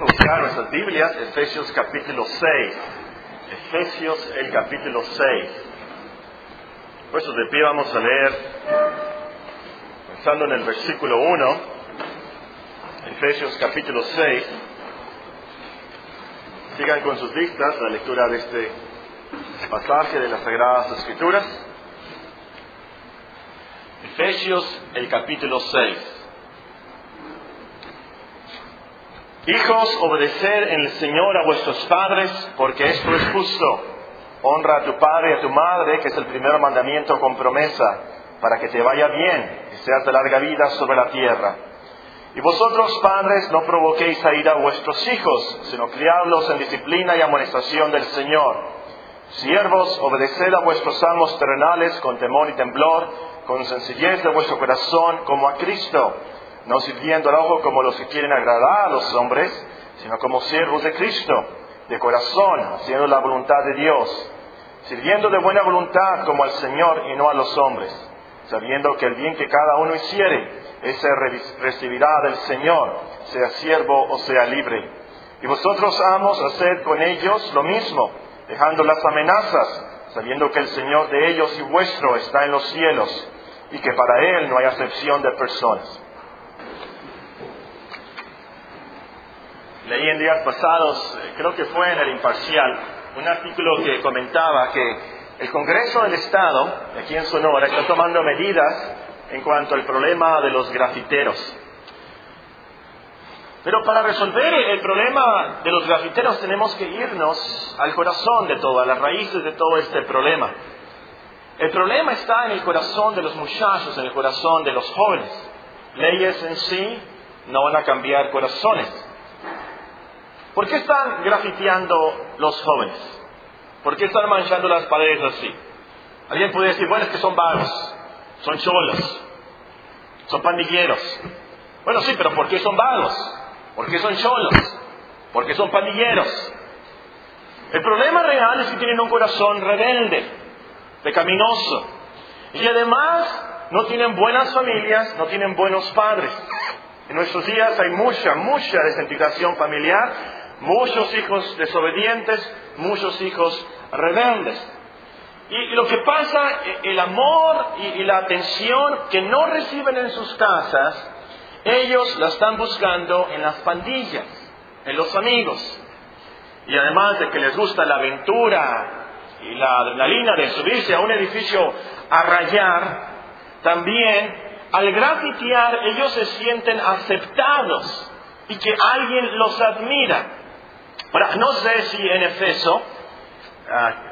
Buscar nuestras Biblias, Efesios capítulo 6. Efesios el capítulo 6. Puestos de pie vamos a leer, pensando en el versículo 1, Efesios capítulo 6. Sigan con sus vistas la lectura de este pasaje de las Sagradas Escrituras. Efesios el capítulo 6. Hijos, obedecer en el Señor a vuestros padres, porque esto es justo. Honra a tu padre y a tu madre, que es el primer mandamiento con promesa, para que te vaya bien y seas de larga vida sobre la tierra. Y vosotros, padres, no provoquéis a ir a vuestros hijos, sino criadlos en disciplina y amonestación del Señor. Siervos, obedeced a vuestros amos terrenales con temor y temblor, con sencillez de vuestro corazón, como a Cristo no sirviendo al ojo como los que quieren agradar a los hombres, sino como siervos de Cristo, de corazón, haciendo la voluntad de Dios, sirviendo de buena voluntad como al Señor y no a los hombres, sabiendo que el bien que cada uno hiciere, ese recibirá del Señor, sea siervo o sea libre. Y vosotros, amos, haced con ellos lo mismo, dejando las amenazas, sabiendo que el Señor de ellos y vuestro está en los cielos, y que para Él no hay acepción de personas. Leí en días pasados, eh, creo que fue en el imparcial, un artículo que comentaba que el Congreso del Estado, aquí en Sonora, está tomando medidas en cuanto al problema de los grafiteros. Pero para resolver el problema de los grafiteros tenemos que irnos al corazón de todo, a las raíces de todo este problema. El problema está en el corazón de los muchachos, en el corazón de los jóvenes. Leyes en sí no van a cambiar corazones. ¿Por qué están grafiteando los jóvenes? ¿Por qué están manchando las paredes así? Alguien puede decir, bueno, es que son vagos, son cholos, son pandilleros. Bueno, sí, pero ¿por qué son vagos? ¿Por qué son cholos? ¿Por qué son pandilleros? El problema real es que tienen un corazón rebelde, pecaminoso. Y además no tienen buenas familias, no tienen buenos padres. En nuestros días hay mucha, mucha desintegración familiar muchos hijos desobedientes, muchos hijos rebeldes. Y lo que pasa, e, el amor y, la atención que no reciben en sus casas, ellos la están buscando en las pandillas, en los amigos. Y además de que les gusta la aventura y la adrenalina de subirse a un edificio a rayar, también al grafitear ellos se sienten aceptados y que alguien los admira. Ahora, no sé si en Efeso,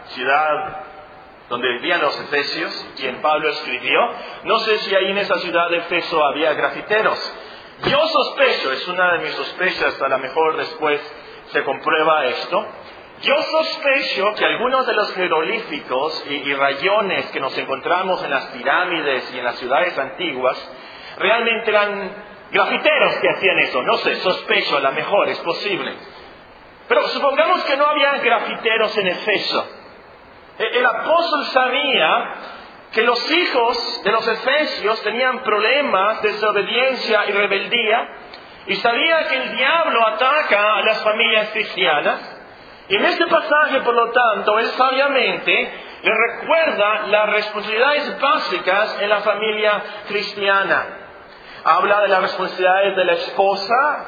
ciudad donde vivían los efesios, quien Pablo escribió, no sé si ahí en esa ciudad de Efeso había grafiteros. Yo sospecho, es una de mis sospechas, a lo mejor después se comprueba esto, yo sospecho que algunos de los jeroglíficos y, y, rayones que nos encontramos en las pirámides y en las ciudades antiguas realmente eran grafiteros que hacían eso. No sé, sospecho, a lo mejor es posible. Pero supongamos que no había grafiteros en Efeso. E-, el apóstol sabía que los hijos de los efesios tenían problemas de desobediencia y rebeldía y sabía que el diablo ataca a las familias cristianas. Y en este pasaje, por lo tanto, él sabiamente le recuerda las responsabilidades básicas en la familia cristiana. Habla de las responsabilidades de la esposa,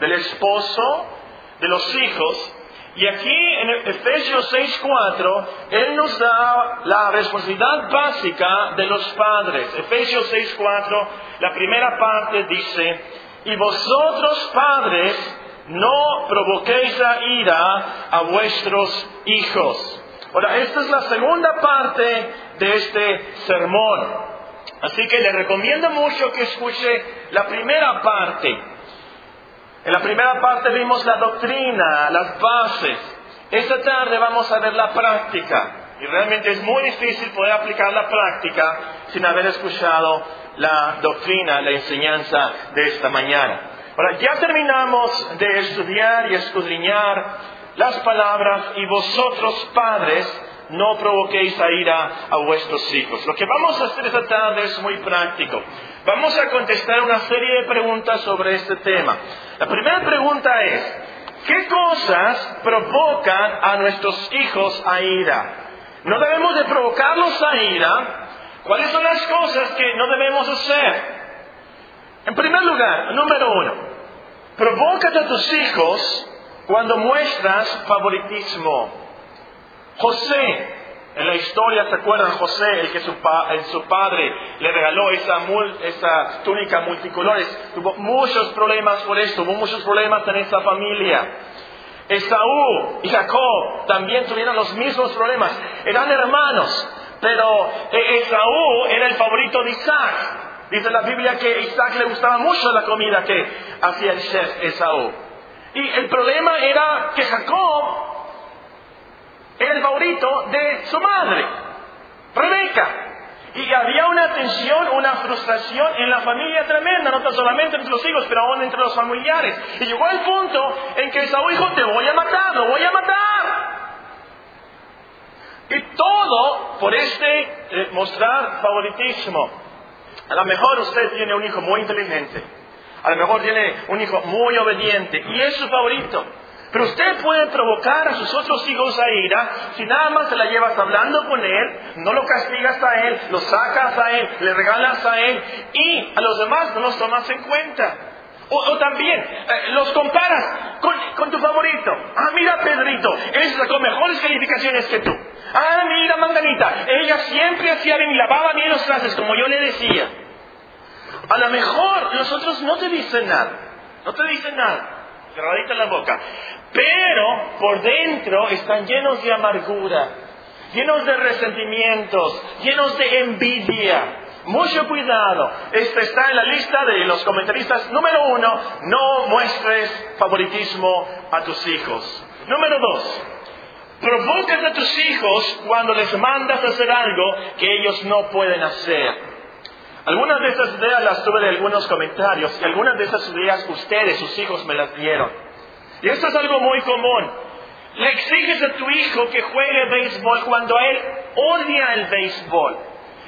del esposo, de los hijos. Y aquí en Efesios 6.4, Él nos da la responsabilidad básica de los padres. Efesios 6.4, la primera parte dice, y vosotros padres no provoquéis a ira a vuestros hijos. Ahora, esta es la segunda parte de este sermón. Así que le recomiendo mucho que escuche la primera parte. En la primera parte vimos la doctrina, las bases. Esta tarde vamos a ver la práctica. Y realmente es muy difícil poder aplicar la práctica sin haber escuchado la doctrina, la enseñanza de esta mañana. Ahora, ya terminamos de estudiar y escudriñar las palabras y vosotros padres no provoquéis a ira a vuestros hijos. Lo que vamos a hacer esta tarde es muy práctico. Vamos a contestar una serie de preguntas sobre este tema. La primera pregunta es, cosas provocan a nuestros hijos a ira? No debemos de provocarlos a ira. ¿Cuáles son las cosas que no debemos hacer? En primer lugar, número uno, provoca a tus hijos cuando muestras favoritismo. José, en la historia, ¿se acuerdan? José, el que su, su padre le regaló esa, esa túnica multicolores, tuvo muchos problemas por esto, hubo muchos problemas en esa familia. Esaú y Jacob también tuvieron los mismos problemas. Eran hermanos, pero e-, Esaú era el favorito de Isaac. Dice la Biblia que a Isaac le gustaba mucho la comida que hacía el chef Esaú. Y el problema era que Jacob era el favorito de su madre, Rebeca. Y había una tensión, una frustración en la familia tremenda, no solamente entre los hijos, pero aún entre los familiares. Y llegó al punto en que Saúl dijo, te voy a matar, lo voy a matar. Y todo por este eh, mostrar favoritismo. A lo mejor usted tiene un hijo muy inteligente, a lo mejor tiene un hijo muy obediente y es su favorito. Pero usted puede provocar a sus otros hijos a ira si nada más se la llevas hablando con él, no lo castigas a él, lo sacas a él, le regalas a él y a los demás no los tomas en cuenta. O, también eh, los comparas con, tu favorito. Ah, mira Pedrito, él sacó mejores calificaciones que tú. Ah, mira Manganita, ella siempre hacía bien y lavaba bien los clases como yo le decía. A lo mejor los otros no te dicen nada, no te dicen nada cerradita la boca. Pero por dentro están llenos de amargura, llenos de resentimientos, llenos de envidia. Mucho cuidado. Esto está en la lista de los comentaristas. Número uno, no muestres favoritismo a tus hijos. Número dos, provocas a tus hijos cuando les mandas a hacer algo que ellos no pueden hacer. Algunas de esas ideas las tuve de algunos comentarios y algunas de esas ideas ustedes, sus hijos, me las dieron. Y esto es algo muy común. Le exiges a tu hijo que juegue béisbol cuando él odia el béisbol.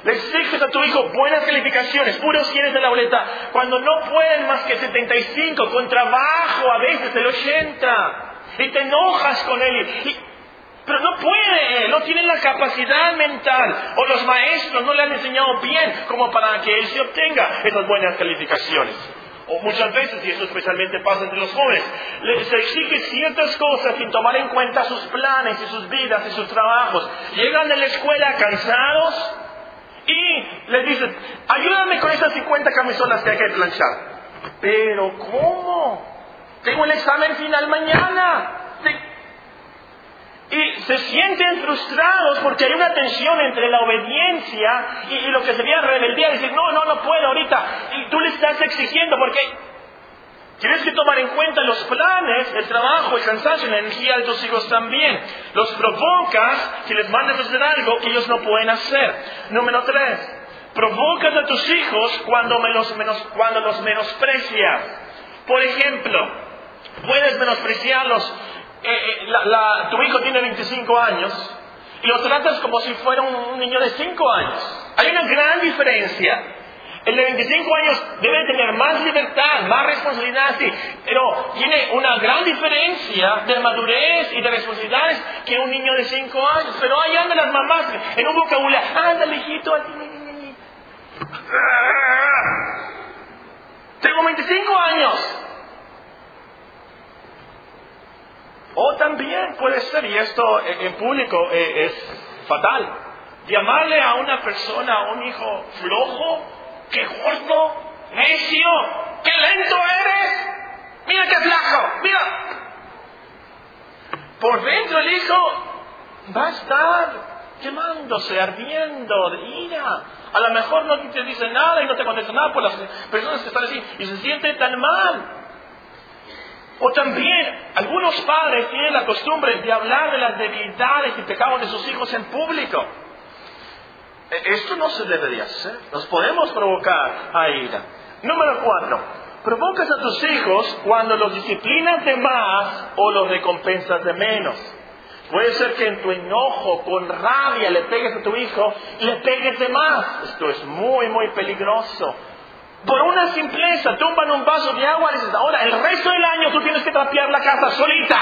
Le exiges a tu hijo buenas calificaciones, puros quienes de la boleta, cuando no pueden más que 75, con trabajo a veces el 80. Y te enojas con él. Pero no puede, no tiene la capacidad mental o los maestros no le han enseñado bien como para que él se obtenga esas buenas calificaciones. O muchas veces, y eso especialmente pasa entre los jóvenes, se exige ciertas cosas sin tomar en cuenta sus planes y sus vidas y sus trabajos. Llegan de la escuela cansados y les dicen, ayúdame con esas 50 camisolas que hay que planchar. Pero ¿cómo? Tengo el examen final mañana. Se sienten frustrados porque hay una tensión entre la obediencia y, lo que sería rebeldía. Decir, no, no, no puedo ahorita. Y tú le estás exigiendo porque tienes que tomar en cuenta los planes, el trabajo, el cansancio, la energía de tus hijos también. Los provocas si les mandas a hacer algo que ellos no pueden hacer. Número tres, provocas a tus hijos cuando, cuando los menosprecias. Por ejemplo, puedes menospreciarlos eh, eh, tu hijo tiene 25 años y lo tratas como si fuera un, niño de 5 años. Hay una gran diferencia. El de 25 años debe tener más libertad, más responsabilidad, sí, pero tiene una gran diferencia de madurez y de responsabilidades que un niño de 5 años. Pero ahí andan las mamás en un vocabulario, ándale hijito, tengo 25 años. O también puede ser, y esto en público eh, es fatal, llamarle a una persona, a un hijo flojo, que gordo, necio, que lento eres, mira qué flaco, mira. Por dentro el hijo va a estar quemándose, ardiendo de ira. A lo mejor no te dice nada y no te contesta nada por las personas que están así y se siente tan mal. O también algunos padres tienen la costumbre de hablar de las debilidades y pecados de sus hijos en público. E, esto no se debería hacer. Nos podemos provocar a ira. Número cuatro. Provocas a tus hijos cuando los disciplinas de más o los recompensas de menos. Puede ser que en tu enojo, con rabia, le pegues a tu hijo y le pegues de más. Esto es muy, muy peligroso. Por una simpleza, tumban un vaso de agua y dices, ahora el resto del año tú tienes que trapear la casa solita.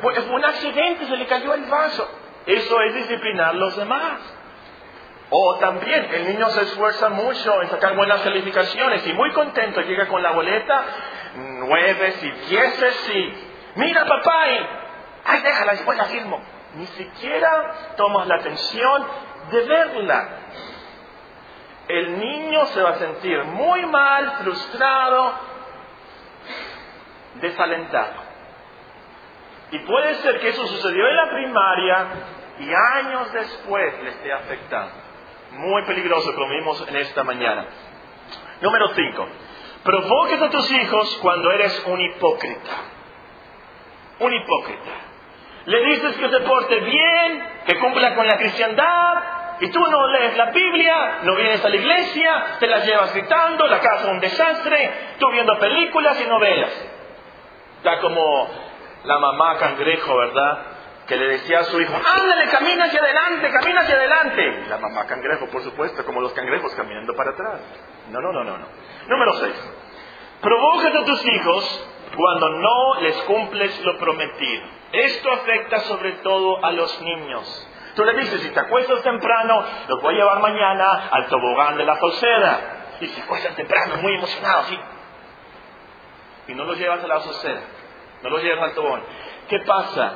Fue un accidente, se le cayó el vaso. Eso es disciplinar a los demás. O también el niño se esfuerza mucho en sacar buenas calificaciones y muy contento llega con la boleta, nueve y dieces y mira papá ay déjala después la firmo. Ni siquiera tomas la atención de verla. El niño se va a sentir muy mal, frustrado, desalentado. Y puede ser que eso sucedió en la primaria y años después le esté afectando. Muy peligroso, como vimos en esta mañana. Número 5. Provoques a tus hijos cuando eres un hipócrita. Un hipócrita. Le dices que se porte bien, que cumpla con la cristiandad, y tú no lees la Biblia, no vienes a la iglesia, te la llevas gritando, la casa es un desastre, tú viendo películas y novelas. Ya como la mamá cangrejo, ¿verdad? Que le decía a su hijo, ándale, camina hacia adelante, camina hacia adelante. La mamá cangrejo, por supuesto, como los cangrejos caminando para atrás. No, no, no, no, no. Número 6. Provocas a tus hijos cuando no les cumples lo prometido. Esto afecta sobre todo a los niños. Tú le dices, si te acuestas temprano, los voy a llevar mañana al tobogán de la Joseda. Y si acuestas temprano, muy emocionado, sí. Y no los llevas a la Joseda no los llevan al tobón. ¿Qué pasa?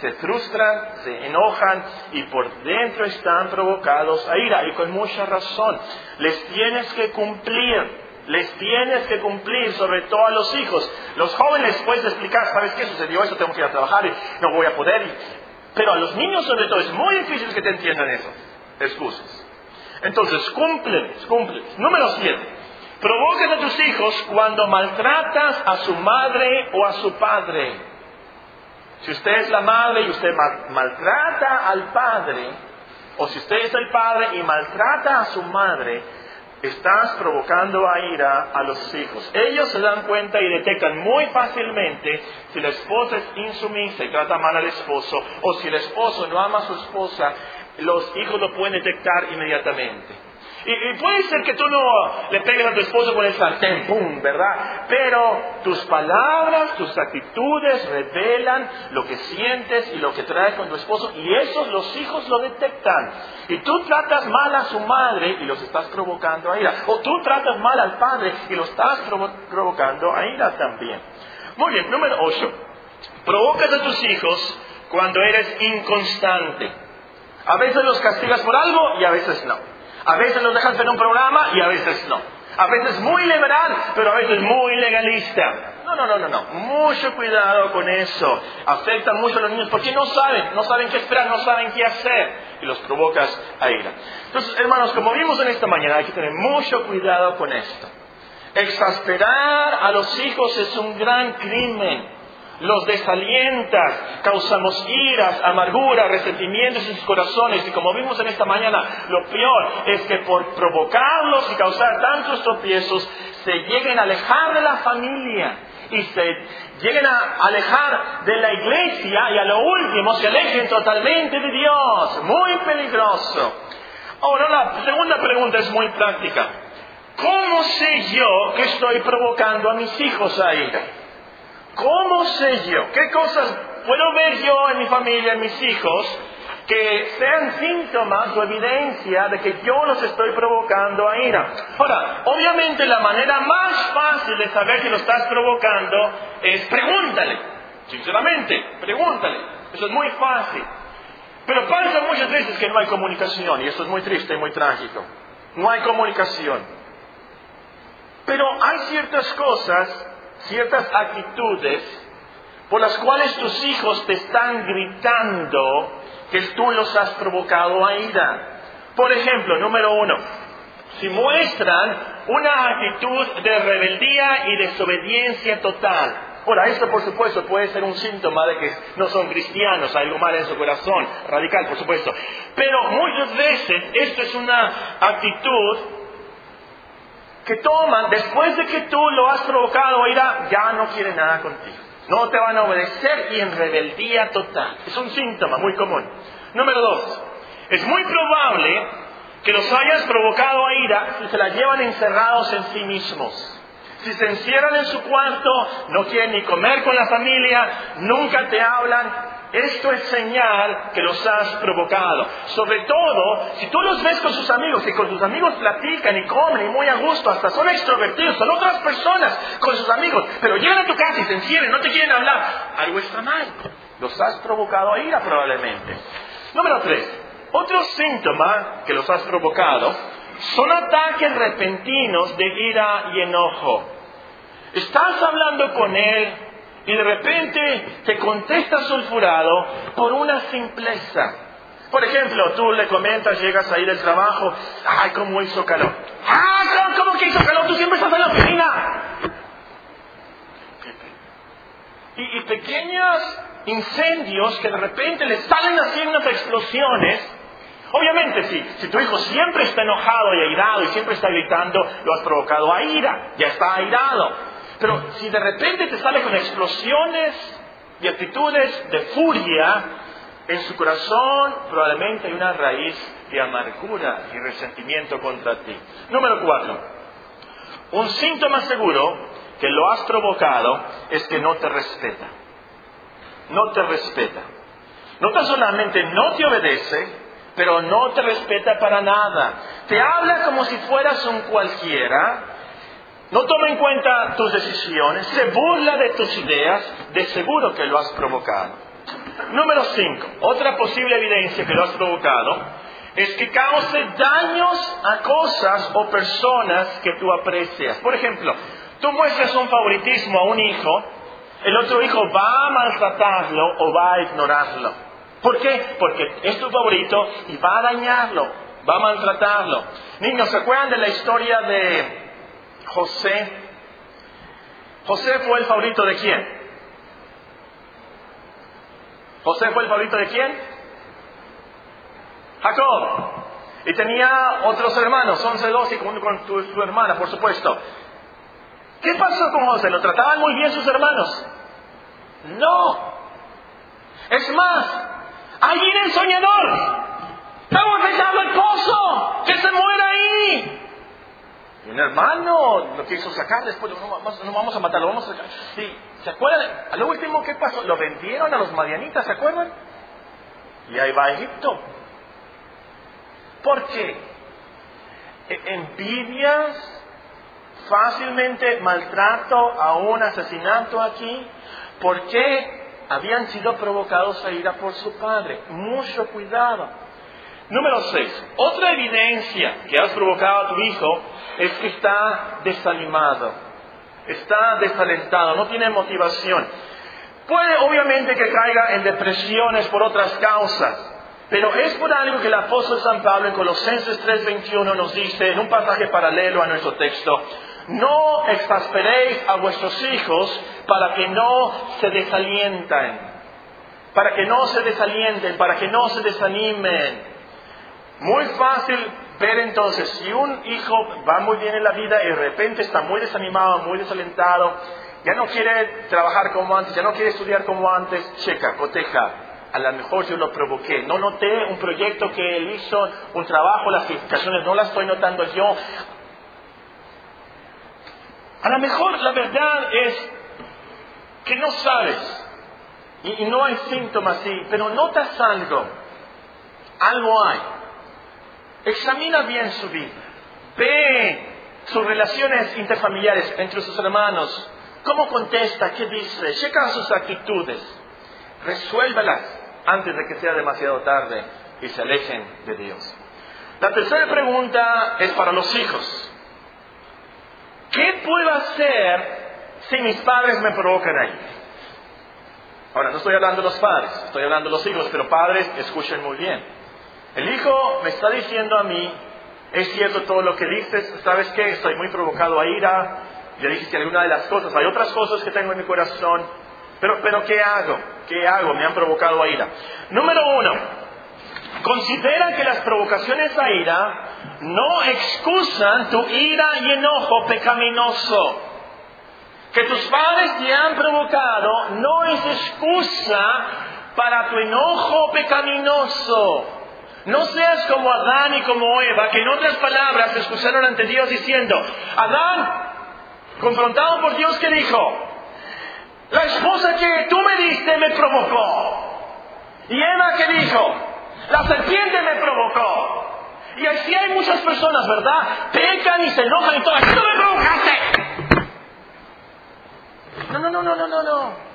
Se frustran, se enojan y por dentro están provocados a ira y con mucha razón. Les tienes que cumplir, les tienes que cumplir, sobre todo a los hijos. Los jóvenes puedes explicar, ¿sabes qué sucedió? Eso tengo que ir a trabajar y no voy a poder. Pero a los niños sobre todo es muy difícil que te entiendan eso. Excusas. Entonces, cúmpleles, cúmpleles. Número siete. Provoques a tus hijos cuando maltratas a su madre o a su padre. Si usted es la madre y usted maltrata al padre, o si usted es el padre y maltrata a su madre, estás provocando a ira a los hijos. Ellos se dan cuenta y detectan muy fácilmente si la esposa es insumisa y trata mal al esposo, o si el esposo no ama a su esposa, los hijos lo pueden detectar inmediatamente. Y, puede ser que tú no le pegues a tu esposo con el sartén. ¿verdad? Pero tus palabras, tus actitudes revelan lo que sientes y lo que traes con tu esposo y esos los hijos lo detectan. Y tú tratas mal a su madre y los estás provocando a ira. O tú tratas mal al padre y lo estás provocando a ira también. Muy bien, número 8. Provocas a tus hijos cuando eres inconstante. A veces los castigas por algo y a veces no. A veces los dejas en un programa y a veces no. A veces muy liberal, pero a veces muy legalista. No, no, no, no, no. Mucho cuidado con eso. Afecta mucho a los niños porque no saben, no saben qué esperar, no saben qué hacer. Y los provocas a ira. Entonces, hermanos, como vimos en esta mañana, hay que tener mucho cuidado con esto. Exasperar a los hijos es un gran crimen los desalientas, causamos iras, amargura, resentimientos en sus corazones. Y como vimos en esta mañana, lo peor es que por provocarlos y causar tantos tropiezos, se lleguen a alejar de la familia y se lleguen a alejar de la iglesia y a lo último se alejen totalmente de Dios. Muy peligroso. Ahora la segunda pregunta es muy práctica. ¿Cómo sé yo que estoy provocando a mis hijos a ira? ¿Cómo sé yo? ¿Qué cosas puedo ver yo en mi familia, en mis hijos, que sean síntomas o evidencia de que yo los estoy provocando a ira? Ahora, obviamente la manera más fácil de saber si lo estás provocando es pregúntale. Sinceramente, pregúntale. Eso es muy fácil. Pero pasa muchas veces que no hay comunicación y eso es muy triste y muy trágico. No hay comunicación. Pero hay ciertas cosas ciertas actitudes por las cuales tus hijos te están gritando que tú los has provocado a ira. Por ejemplo, número uno, si muestran una actitud de rebeldía y desobediencia total. Ahora, esto por supuesto puede ser un síntoma de que no son cristianos, algo mal en su corazón, radical por supuesto. Pero muchas veces esto es una actitud que toman, después de que tú lo has provocado a ira, ya no quieren nada contigo. No te van a obedecer y en rebeldía total. Es un síntoma muy común. Número dos, es muy probable que los hayas provocado a ira y se la llevan encerrados en sí mismos. Si se encierran en su cuarto, no quieren ni comer con la familia, nunca te hablan, esto es señal que los has provocado. Sobre todo, si tú los ves con sus amigos y con sus amigos platican y comen y muy a gusto, hasta son extrovertidos, son otras personas con sus amigos, pero llegan a tu casa y se encierran, no te quieren hablar, algo está mal. Los has provocado a ira probablemente. Número tres, otro síntoma que los has provocado son ataques repentinos de ira y enojo. Estás hablando con él y de repente te contesta sulfurado por una simpleza. Por ejemplo, tú le comentas, llegas ahí del trabajo, ay, cómo hizo calor. Ah, ¿cómo que hizo calor? Tú siempre estás en la oficina. Y, pequeños incendios que de repente le salen haciendo explosiones. Obviamente, sí, si tu hijo siempre está enojado y airado y siempre está gritando, lo has provocado a ira, ya está airado. Pero si de repente te sale con explosiones y actitudes de furia, en su corazón probablemente hay una raíz de amargura y resentimiento contra ti. Número cuatro, un síntoma seguro que lo has provocado es que no te respeta. No te respeta. No tan solamente no te obedece, pero no te respeta para nada. Te habla como si fueras un cualquiera no toma en cuenta tus decisiones, se burla de tus ideas, de seguro que lo has provocado. Número 5. Otra posible evidencia que lo has provocado es que cause daños a cosas o personas que tú aprecias. Por ejemplo, tú muestras un favoritismo a un hijo, el otro hijo va a maltratarlo o va a ignorarlo. ¿Por qué? Porque es tu favorito y va a dañarlo, va a maltratarlo. Niños, ¿se acuerdan de la historia de José. José fue el favorito de quién? José fue el favorito de quién? Jacob. Y tenía otros hermanos, once, doce, con, con tu, su hermana, por supuesto. ¿Qué pasó con José? ¿Lo trataban muy bien sus hermanos? No. Es más, allí en el soñador. Estamos dejando el pozo. Que se muera ahí. Un hermano lo quiso sacar, después no vamos, no vamos a matarlo, vamos a sacar. Sí, ¿se acuerdan? A lo último, ¿qué pasó? Lo vendieron a los madianitas, ¿se acuerdan? Y ahí va Egipto. ¿Por qué? E, envidias, fácilmente maltrato, a un asesinato aquí. ¿Por qué? Habían sido provocados a ira por su padre. Mucho cuidado. Número 6. Otra evidencia que has provocado a tu hijo es que está desanimado, está desalentado, no tiene motivación. Puede obviamente que caiga en depresiones por otras causas, pero es por algo que el apóstol San Pablo en Colosenses 3:21 nos dice, en un pasaje paralelo a nuestro texto, no exasperéis a vuestros hijos para que no se desalienten, para que no se desalienten, para que no se desanimen. Muy fácil ver entonces si un hijo va muy bien en la vida y de repente está muy desanimado, muy desalentado, ya no quiere trabajar como antes, ya no quiere estudiar como antes, checa, coteja. A lo mejor yo lo provoqué. No noté un proyecto que él hizo, un trabajo, las calificaciones no las estoy notando yo. A lo mejor la verdad es que no sabes y, y no hay síntomas, sí, pero notas algo. Algo hay. Examina bien su vida. Ve sus relaciones interfamiliares entre sus hermanos. ¿Cómo contesta? ¿Qué dice? Checa sus actitudes. Resuélvelas antes de que sea demasiado tarde y se alejen de Dios. La tercera pregunta es para los hijos. ¿Qué puedo hacer si mis padres me provocan ahí? Ahora, no estoy hablando de los padres, estoy hablando de los hijos, pero padres, escuchen muy bien. El hijo me está diciendo a mí, es cierto todo lo que dices, ¿sabes qué? Estoy muy provocado a ira, ya dijiste alguna de las cosas, hay otras cosas que tengo en mi corazón, pero, pero ¿qué hago? ¿Qué hago? Me han provocado a ira. Número uno, considera que las provocaciones a ira no excusan tu ira y enojo pecaminoso. Que tus padres te han provocado no es excusa para tu enojo pecaminoso. No seas como Adán y como Eva, que en otras palabras se excusaron ante Dios diciendo, Adán, Confrontado por Dios que dijo, la esposa que tú me diste me provocó. Y Eva que dijo, la serpiente me provocó. Y así hay muchas personas, ¿verdad? Pecan y se enojan y todo. ¡Tú me provocaste! No, no, no, no, no, no, no.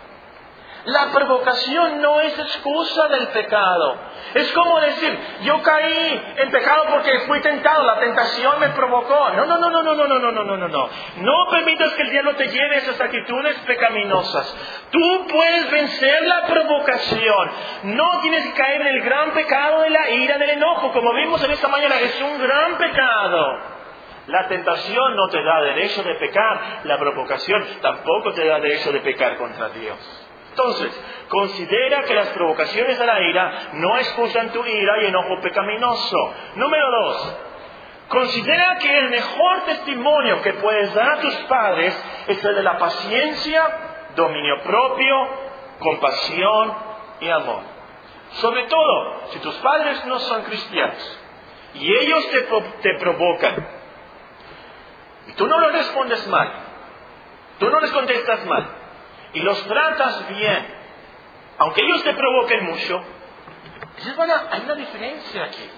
La provocación no es excusa del pecado. Es como decir, yo caí en pecado porque fui tentado, la tentación me provocó. No, no, no, no, no, no, no, no, no, no, no, no. Permitas que el diablo te lleve a esas actitudes pecaminosas. Tú puedes vencer la provocación. No tienes que caer en el gran pecado de la ira, del enojo. Como vimos en esta mañana, es un gran pecado. La tentación no te da derecho de pecar, la provocación tampoco te da derecho de pecar contra Dios. Entonces, considera que las provocaciones a la ira no excusan tu ira y enojo pecaminoso. Número dos, considera que el mejor testimonio que puedes dar a tus padres es el de la paciencia, dominio propio, compasión y amor. Sobre todo, si tus padres no son cristianos y ellos te, te provocan y tú no lo respondes mal, tú no les contestas mal, y los tratas bien, aunque ellos te provoquen mucho, hay una diferencia aquí.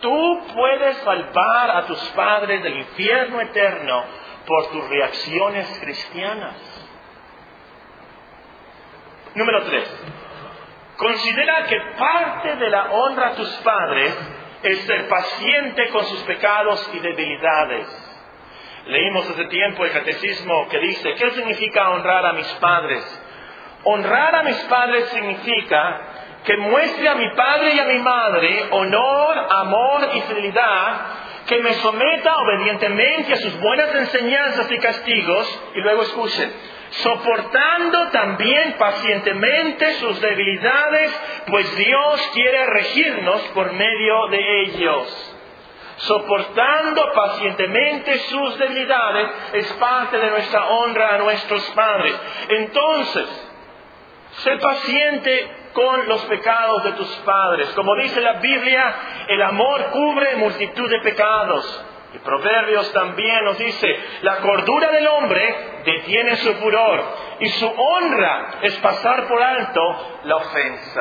Tú puedes salvar a tus padres del infierno eterno por tus reacciones cristianas. Número tres. Considera que parte de la honra a tus padres es ser paciente con sus pecados y debilidades. Leímos hace tiempo el catecismo que dice, ¿qué significa honrar a mis padres? Honrar a mis padres significa que muestre a mi padre y a mi madre honor, amor y fidelidad, que me someta obedientemente a sus buenas enseñanzas y castigos, y luego escuchen, soportando también pacientemente sus debilidades, pues Dios quiere regirnos por medio de ellos soportando pacientemente sus debilidades, es parte de nuestra honra a nuestros padres. Entonces, sé paciente con los pecados de tus padres. Como dice la Biblia, el amor cubre multitud de pecados. Y Proverbios también nos dice, la cordura del hombre detiene su furor y su honra es pasar por alto la ofensa.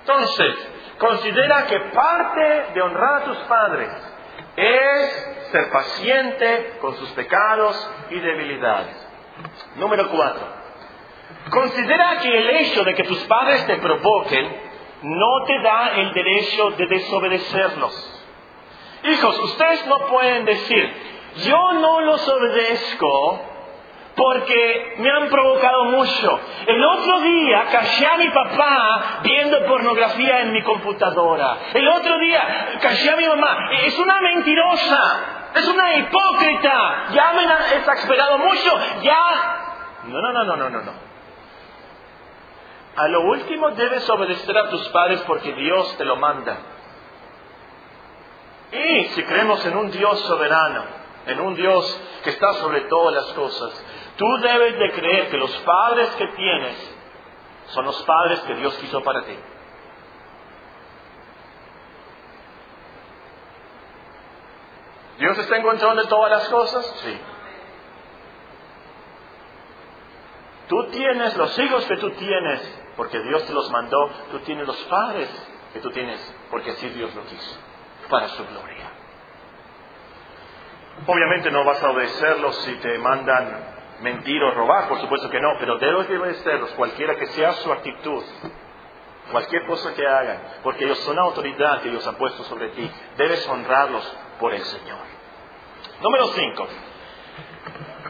Entonces, considera que parte de honrar a tus padres es ser paciente con sus pecados y debilidades. Número cuatro. Considera que el hecho de que tus padres te provoquen no te da el derecho de desobedecerlos. Hijos, ustedes no pueden decir, yo no los obedezco porque me han provocado mucho. El otro día callé a mi papá viendo pornografía en mi computadora. El otro día callé a mi mamá. Es una mentirosa. Es una hipócrita. Ya me han exasperado mucho. Ya. No, no, no, no, no, no, no. A lo último debes obedecer a tus padres porque Dios te lo manda. Y si creemos en un Dios soberano, en un Dios que está sobre todas las cosas, Tú debes de creer que los padres que tienes son los padres que Dios quiso para ti. ¿Dios está en control de todas las cosas? Sí. Tú tienes los hijos que tú tienes porque Dios te los mandó. Tú tienes los padres que tú tienes porque así Dios lo quiso, para su gloria. Obviamente no vas a obedecerlos si te mandan mentir o robar, por supuesto que no, pero debes de obedecerlos, cualquiera que sea su actitud, cualquier cosa que hagan, porque ellos son autoridad que Dios ha puesto sobre ti, debes honrarlos por el Señor. Número 5.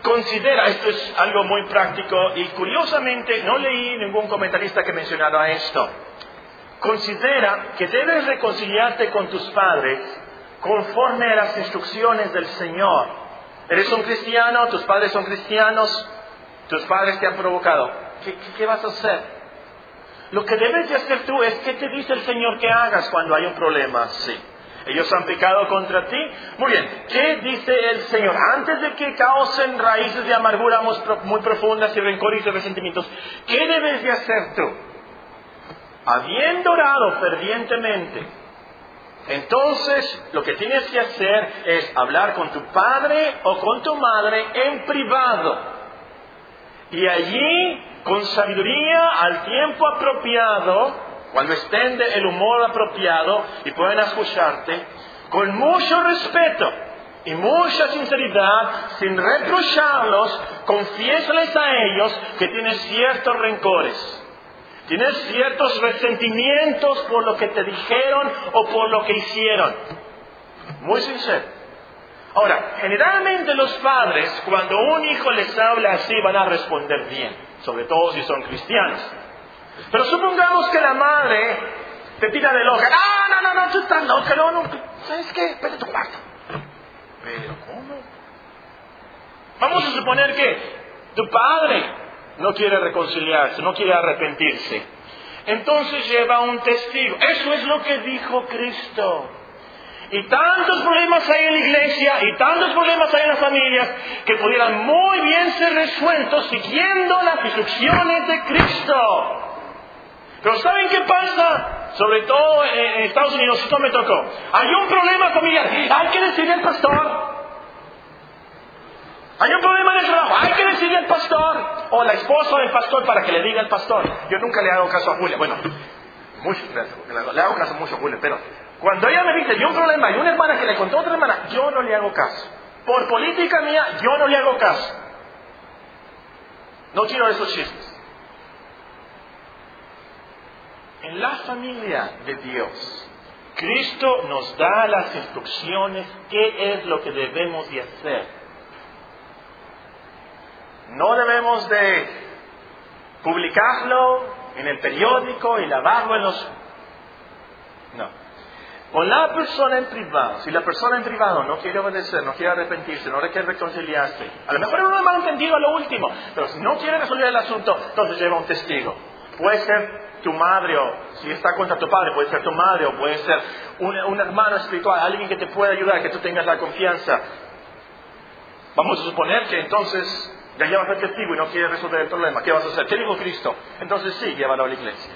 Considera, esto es algo muy práctico y curiosamente no leí ningún comentarista que mencionara esto. Considera que debes reconciliarte con tus padres conforme a las instrucciones del Señor Eres un cristiano, tus padres son cristianos, tus padres te han provocado. ¿Qué, vas a hacer? Lo que debes de hacer tú es qué te dice el Señor que hagas cuando hay un problema Sí. Ellos han pecado contra ti. Muy bien, ¿qué dice el Señor? Antes de que causen raíces de amargura muy profundas y rencores y resentimientos, ¿qué debes de hacer tú? Habiendo orado fervientemente, Entonces, lo que tienes que hacer es hablar con tu padre o con tu madre en privado. Y allí, con sabiduría, al tiempo apropiado, cuando estén el humor apropiado y puedan escucharte, con mucho respeto y mucha sinceridad, sin reprocharlos, confiésales a ellos que tienes ciertos rencores Tienes ciertos resentimientos por lo que te dijeron o por lo que hicieron. Muy sincero. Ahora, generalmente los padres, cuando un hijo les habla así, van a responder bien, sobre todo si son cristianos. Pero supongamos que la madre te tira de loca. Ah, no, no, no, tú estás loca, no, no. ¿Sabes qué? Vete tu cuarto. Pero, ¿cómo? Vamos a suponer que tu padre no quiere reconciliarse, no quiere arrepentirse. Entonces lleva un testigo. Eso es lo que dijo Cristo. Y tantos problemas hay en la iglesia y tantos problemas hay en las familias que pudieran muy bien ser resueltos siguiendo las instrucciones de Cristo. Pero ¿saben qué pasa? Sobre todo en Estados Unidos, esto me tocó. Hay un problema familiar. Hay que decirle al pastor. Hay un problema en el trabajo, hay que decirle al pastor o la esposa del pastor para que le diga al pastor. Yo nunca le hago caso a Julia, bueno, mucho, le hago caso mucho a Julia, pero cuando ella me dice, de un problema y una hermana que le contó a otra hermana, yo no le hago caso. Por política mía, yo no le hago caso. No quiero esos chistes. En la familia de Dios, Cristo nos da las instrucciones, qué es lo que debemos de hacer. No debemos de publicarlo en el periódico y lavarlo en los... No. Con la persona en privado, si la persona en privado no quiere obedecer, no quiere arrepentirse, no quiere reconciliarse, a lo mejor es un malentendido a lo último, pero si no quiere resolver el asunto, entonces lleva un testigo. Puede ser tu madre o si está contra tu padre, puede ser tu madre o puede ser un, un hermano espiritual, alguien que te pueda ayudar, que tú tengas la confianza. Vamos a suponer que entonces ya llevas el testigo y no quieres resolver el problema. ¿Qué vas a hacer? ¿Qué dijo Cristo? Entonces sí, llévalo a la iglesia.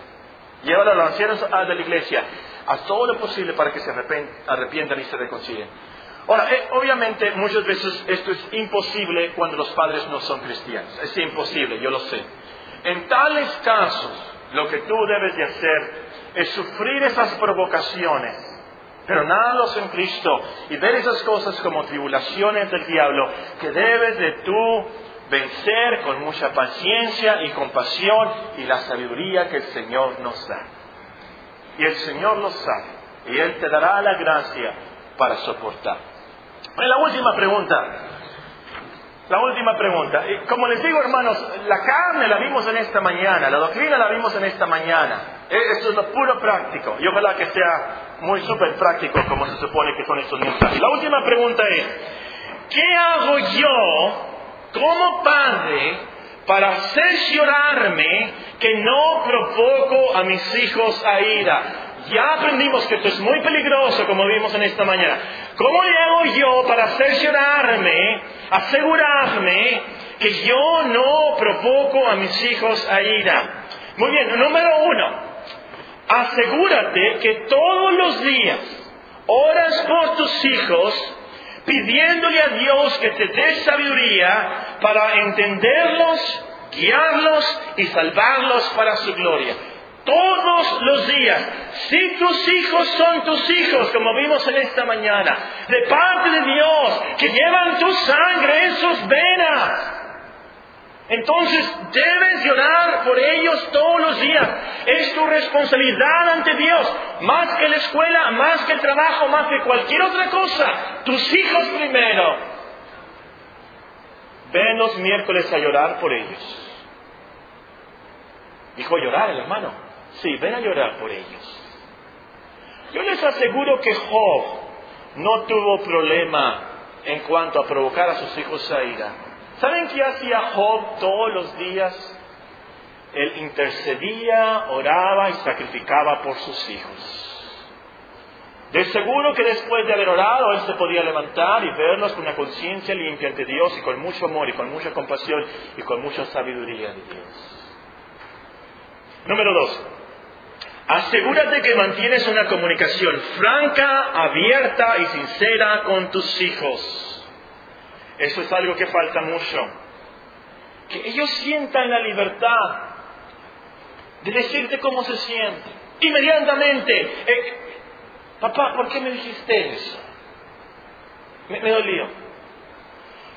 Llévalo a los ancianos de la iglesia. Haz todo lo posible para que se arrepientan y se reconcilien. Ahora, eh, obviamente muchas veces esto es imposible cuando los padres no son cristianos. Es imposible, yo lo sé. En tales casos, lo que tú debes de hacer es sufrir esas provocaciones, pero nada en Cristo y ver esas cosas como tribulaciones del diablo que debes de tú vencer con mucha paciencia y compasión y la sabiduría que el Señor nos da. Y el Señor lo sabe y Él te dará la gracia para soportar. la última pregunta. La última pregunta. Como les digo, hermanos, la carne la vimos en esta mañana, la doctrina la vimos en esta mañana. E, esto es lo puro práctico. Y ojalá que sea muy súper práctico como se supone que son estos mensajes. La última pregunta es, ¿qué hago yo como padre para cerciorarme que no provoco a mis hijos a ira. Ya aprendimos que esto es muy peligroso, como vimos en esta mañana. ¿Cómo le hago yo para cerciorarme, asegurarme que yo no provoco a mis hijos a ira? Muy bien, número uno, asegúrate que todos los días oras por tus hijos pidiéndole a Dios que te dé sabiduría para entenderlos, guiarlos y salvarlos para su gloria. Todos los días, si tus hijos son tus hijos, como vimos en esta mañana, de parte de Dios, que llevan tu sangre en sus venas, entonces debes llorar por ellos todos los días. Es tu responsabilidad ante Dios, más que la escuela, más que el trabajo, más que cualquier otra cosa. Tus hijos primero. Ven los miércoles a llorar por ellos. Dijo llorar hermano. Sí, ven a llorar por ellos. Yo les aseguro que Job no tuvo problema en cuanto a provocar a sus hijos a ira. ¿Saben qué hacía Job todos los días? Él intercedía, oraba y sacrificaba por sus hijos. De seguro que después de haber orado, él se podía levantar y verlos con una conciencia limpia ante Dios y con mucho amor y con mucha compasión y con mucha sabiduría de Dios. Número dos, Asegúrate que mantienes una comunicación franca, abierta y sincera con tus hijos. Eso es algo que falta mucho. Que ellos sientan la libertad de decirte cómo se sienten. Inmediatamente, eh, papá, ¿por qué me dijiste eso? Me, me dolió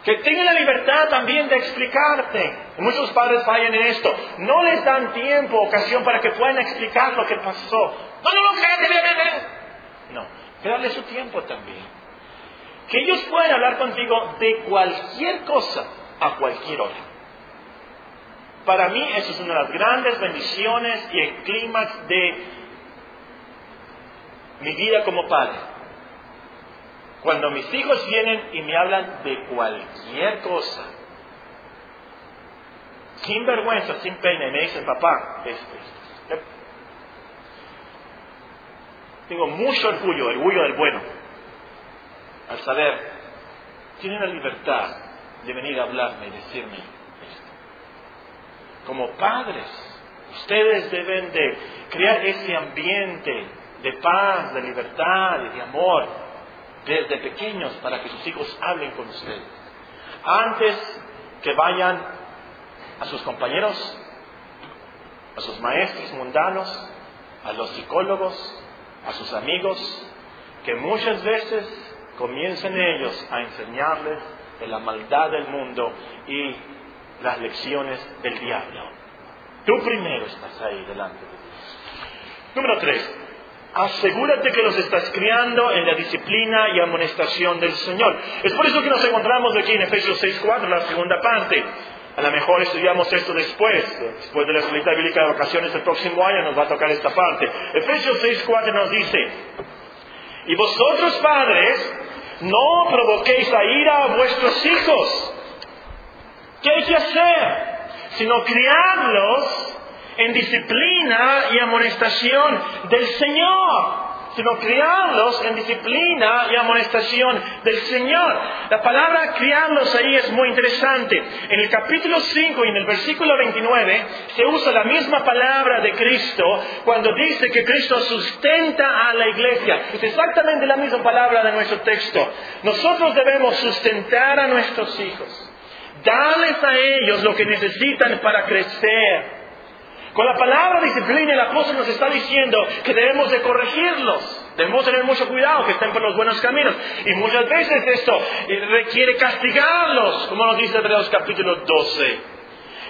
que tengan la libertad también de explicarte. Muchos padres fallan en esto. No les dan tiempo, ocasión para que puedan explicar lo que pasó. No, no, no, No, que darle su tiempo también. Que ellos puedan hablar contigo de cualquier cosa a cualquier hora. Para mí eso es una de las grandes bendiciones y el clímax de mi vida como padre cuando mis hijos vienen y me hablan de cualquier cosa, sin vergüenza, sin pena, y me dicen, papá, esto, esto. Tengo mucho orgullo, orgullo del bueno, al saber, tienen la libertad de venir a hablarme y decirme esto. Como padres, ustedes deben de crear ese ambiente de paz, de libertad y de amor desde pequeños para que sus hijos hablen con ustedes. Antes que vayan a sus compañeros, a sus maestros mundanos, a los psicólogos, a sus amigos, que muchas veces comiencen ellos a enseñarles de la maldad del mundo y las lecciones del diablo. Tú primero estás ahí delante de Dios. Número tres, Asegúrate que los estás criando en la disciplina y amonestación del Señor. Es por eso que nos encontramos aquí en Efesios 6.4, la segunda parte. A lo mejor estudiamos esto después, después de la escuela bíblica de vacaciones el próximo año nos va a tocar esta parte. Efesios 6.4 nos dice, y vosotros padres, no provoquéis a ira a vuestros hijos. ¿Qué hay que hacer? Sino criarlos en disciplina y amonestación del Señor, sino criarlos en disciplina y amonestación del Señor. La palabra criarlos ahí es muy interesante. En el capítulo 5 y en el versículo 29 se usa la misma palabra de Cristo cuando dice que Cristo sustenta a la iglesia. Es exactamente la misma palabra de nuestro texto. Nosotros debemos sustentar a nuestros hijos, darles a ellos lo que necesitan para crecer con la palabra disciplina el apóstol nos está diciendo que debemos de corregirlos, debemos tener mucho cuidado, que estén por los buenos caminos. Y muchas veces esto eh, requiere castigarlos, como nos dice Hebreos capítulo 12.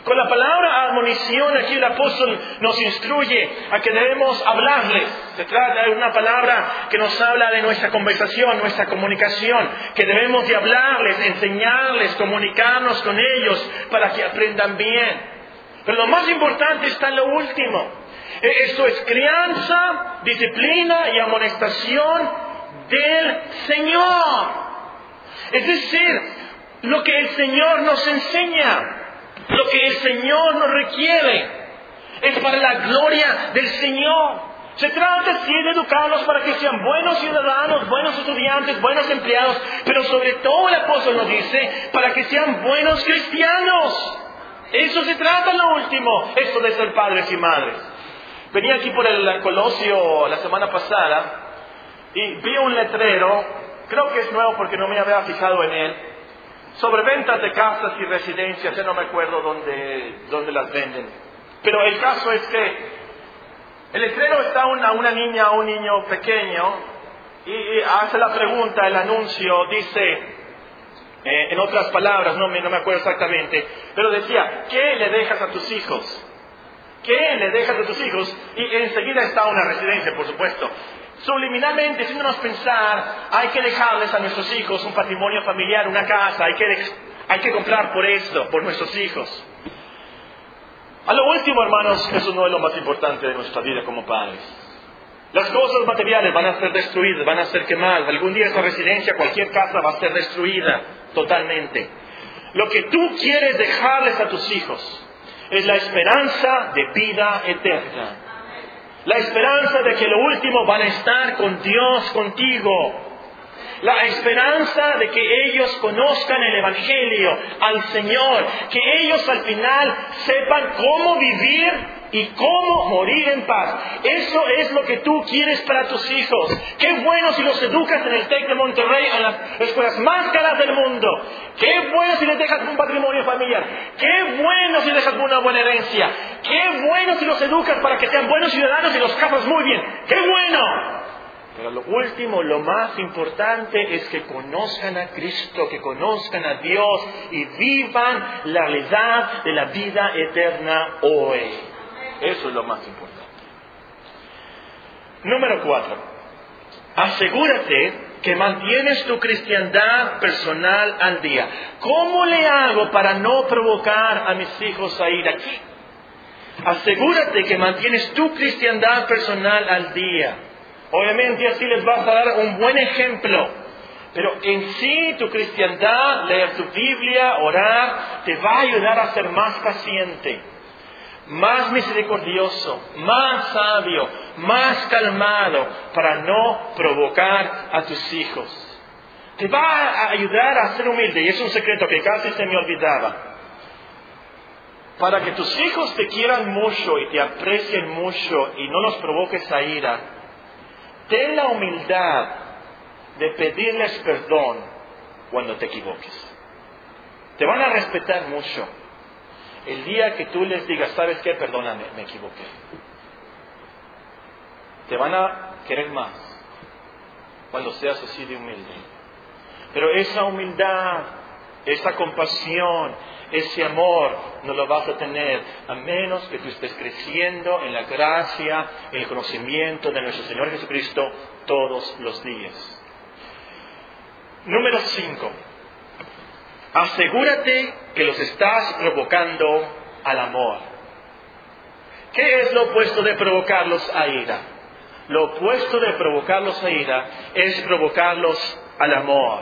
Con la palabra admonición aquí el apóstol nos instruye a que debemos hablarles. Se trata de una palabra que nos habla de nuestra conversación, nuestra comunicación, que debemos de hablarles, enseñarles, comunicarnos con ellos para que aprendan bien. Pero lo más importante está en lo último. E, esto es crianza, disciplina y amonestación del Señor. Es decir, lo que el Señor nos enseña, lo que el Señor nos requiere, es para la gloria del Señor. Se trata sí de educarlos para que sean buenos ciudadanos, buenos estudiantes, buenos empleados, pero sobre todo el apóstol nos dice para que sean buenos cristianos. Eso se trata lo último, esto de ser padres y madres. Venía aquí por el Colosio la semana pasada y vi un letrero, creo que es nuevo porque no me había fijado en él, sobre ventas de casas y residencias, ya no me acuerdo dónde, dónde las venden. Pero el caso es que el letrero está una, una niña o un niño pequeño y hace la pregunta, el anuncio dice, eh, en otras palabras, no me, no me acuerdo exactamente, pero decía, ¿qué le dejas a tus hijos? ¿Qué le dejas a tus hijos? Y enseguida está una residencia, por supuesto. Subliminalmente, haciéndonos pensar, hay que dejarles a nuestros hijos un patrimonio familiar, una casa, hay que, hay que comprar por esto, por nuestros hijos. A lo último, hermanos, eso no es lo más importante de nuestra vida como padres. Las cosas materiales van a ser destruidas, van a ser quemadas. Algún día esa residencia, cualquier casa va a ser destruida totalmente. Lo que tú quieres dejarles a tus hijos es la esperanza de vida eterna. La esperanza de que lo último van a estar con Dios contigo. la esperanza de que ellos conozcan el Evangelio, al Señor, que ellos al final sepan cómo vivir y cómo morir en paz. Eso es lo que tú quieres para tus hijos. Qué bueno si los educas en el TEC de Monterrey, en las escuelas más caras del mundo. Qué bueno si les dejas un patrimonio familiar. Qué bueno si les dejas una buena herencia. Qué bueno si los educas para que sean buenos ciudadanos y los casas muy bien. Qué bueno. Pero lo último, lo más importante es que conozcan a Cristo, que conozcan a Dios y vivan la realidad de la vida eterna hoy. Eso es lo más importante. Número cuatro. Asegúrate que mantienes tu cristiandad personal al día. ¿Cómo le hago para no provocar a mis hijos a ir aquí? Asegúrate que mantienes tu cristiandad personal al día. Obviamente así les vas a dar un buen ejemplo. Pero en sí tu cristiandad, leer tu Biblia, orar, te va a ayudar a ser más paciente, más misericordioso, más sabio, más calmado para no provocar a tus hijos. Te va a ayudar a ser humilde y es un secreto que casi se me olvidaba. Para que tus hijos te quieran mucho y te aprecien mucho y no los provoques a ira, ten la humildad de pedirles perdón cuando te equivoques. Te van a respetar mucho. El día que tú les digas, ¿sabes qué? Perdóname, me equivoqué. Te van a querer más cuando seas así de humilde. Pero esa humildad, esa compasión, ese amor no lo vas a tener a menos que tú estés creciendo en la gracia, en el conocimiento de nuestro Señor Jesucristo todos los días. Número 5. Asegúrate que los estás provocando al amor. ¿Qué es lo opuesto de provocarlos a ira? Lo opuesto de provocarlos a ira es provocarlos al amor.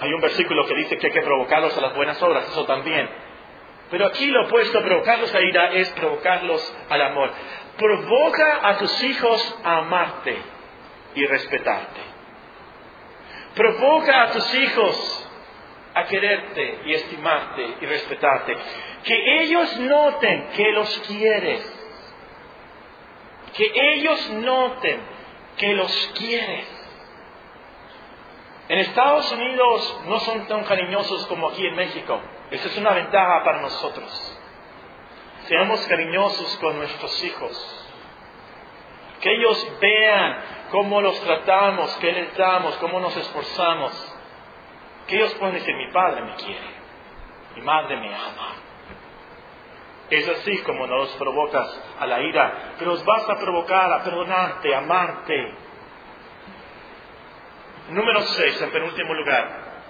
Hay un versículo que dice que hay que provocarlos a las buenas obras, eso también. Pero aquí lo opuesto a provocarlos a ira es provocarlos al amor. Provoca a tus hijos a amarte y respetarte. Provoca a tus hijos a quererte y estimarte y respetarte. Que ellos noten que los quieres. Que ellos noten que los quieres. En Estados Unidos no son tan cariñosos como aquí en México. Esa es una ventaja para nosotros. Seamos cariñosos con nuestros hijos. Que ellos vean cómo los tratamos, qué les damos, cómo nos esforzamos. Que ellos puedan decir, mi padre me quiere, mi madre me ama. Es así como no los provocas a la ira, que los vas a provocar a perdonarte, a amarte. Número 6, en penúltimo lugar.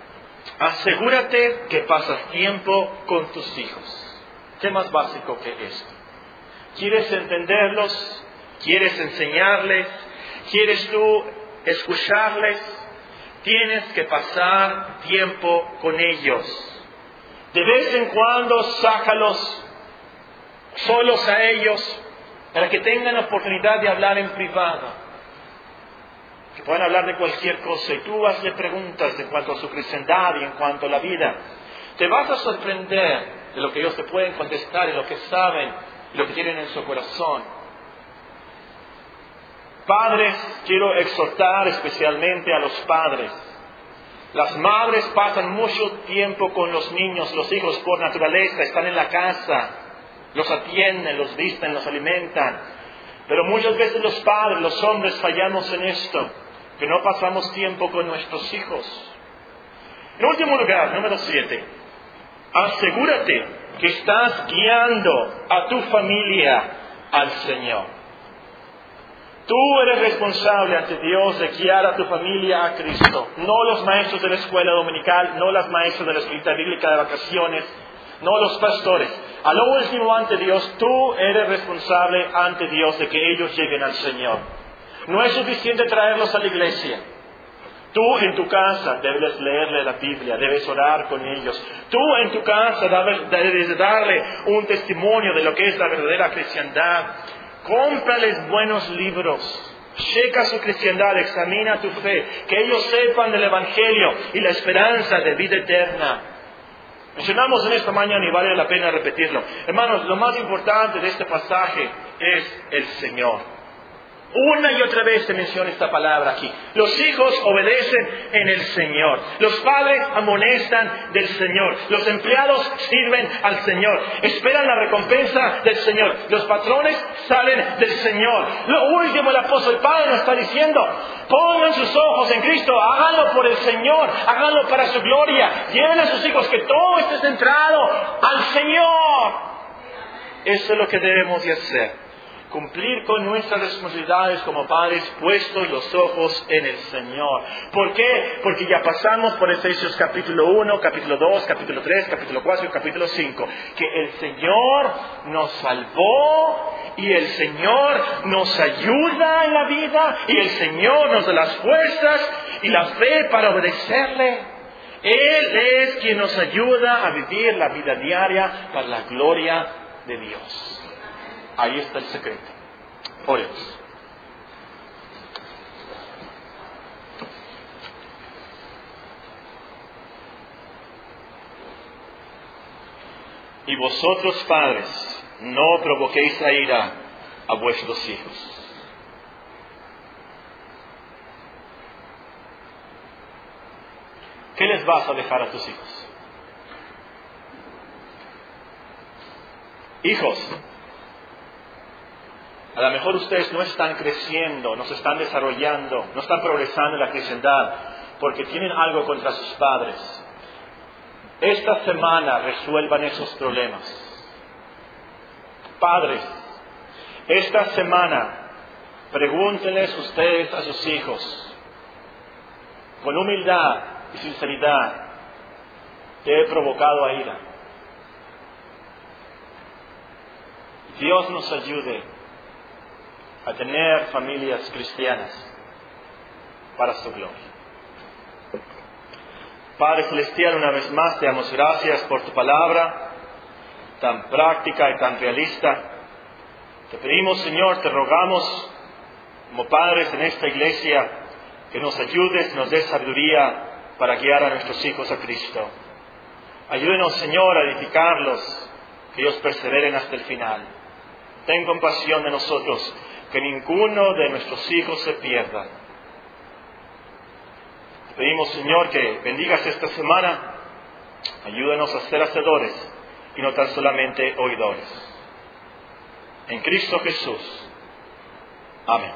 Asegúrate que pasas tiempo con tus hijos. ¿Qué más básico que esto? ¿Quieres entenderlos? ¿Quieres enseñarles? ¿Quieres tú escucharles? Tienes que pasar tiempo con ellos. De vez en cuando sácalos solos a ellos para que tengan la oportunidad de hablar en privado. Que puedan hablar de cualquier cosa y tú hazle preguntas en cuanto a su cristiandad y en cuanto a la vida. Te vas a sorprender de lo que ellos te pueden contestar y lo que saben y lo que tienen en su corazón. Padres, quiero exhortar especialmente a los padres. Las madres pasan mucho tiempo con los niños, los hijos por naturaleza, están en la casa, los atienden, los visten, los alimentan. Pero muchas veces los padres, los hombres fallamos en esto, que no pasamos tiempo con nuestros hijos. En último lugar, número siete, asegúrate que estás guiando a tu familia al Señor. Tú eres responsable ante Dios de guiar a tu familia a Cristo, no los maestros de la escuela dominical, no las maestras de la escrita bíblica de vacaciones, no los pastores. A lo último ante Dios, tú eres responsable ante Dios de que ellos lleguen al Señor. No es suficiente traerlos a la iglesia. Tú en tu casa debes leerle la Biblia, debes orar con ellos. Tú en tu casa debes darle un testimonio de lo que es la verdadera cristiandad. Cómprales buenos libros. Checa su cristiandad, examina tu fe, que ellos sepan del Evangelio y la esperanza de vida eterna. Mencionamos en esta mañana y vale la pena repetirlo. Hermanos, lo más importante de este pasaje es el Señor. Una y otra vez se menciona esta palabra aquí. Los hijos obedecen en el Señor. Los padres amonestan del Señor. Los empleados sirven al Señor. Esperan la recompensa del Señor. Los patrones salen del Señor. Lo último el apóstol Pablo nos está diciendo, pongan sus ojos en Cristo, háganlo por el Señor, háganlo para su gloria. Lleven a sus hijos que todo esté centrado al Señor. Eso es lo que debemos de hacer cumplir con nuestras responsabilidades como padres puestos los ojos en el Señor. ¿Por qué? Porque ya pasamos por Efesios capítulo 1, capítulo 2, capítulo 3, capítulo 4 y capítulo 5, que el Señor nos salvó y el Señor nos ayuda en la vida y el Señor nos da las fuerzas y la fe para obedecerle. Él es quien nos ayuda a vivir la vida diaria para la gloria de Dios. Ahí está el secreto. Oremos. Y vosotros, padres, no provoquéis a ira a vuestros hijos. ¿Qué les vas a dejar a tus hijos? Hijos, a lo mejor ustedes no están creciendo, no se están desarrollando, no están progresando en la cristiandad porque tienen algo contra sus padres. Esta semana resuelvan esos problemas. Padres, esta semana pregúntenles ustedes a sus hijos, con humildad y sinceridad, ¿te he provocado a ira? Dios nos ayude a tener familias cristianas para su gloria. Padre Celestial, una vez más te damos gracias por tu palabra tan práctica y tan realista. Te pedimos, Señor, te rogamos, como padres en esta iglesia, que nos ayudes, nos des sabiduría para guiar a nuestros hijos a Cristo. Ayúdenos, Señor, a edificarlos, que ellos perseveren hasta el final. Ten compasión de nosotros que ninguno de nuestros hijos se pierda. pedimos, Señor, que bendigas esta semana, ayúdanos a ser hacedores y no tan solamente oidores. En Cristo Jesús. Amén.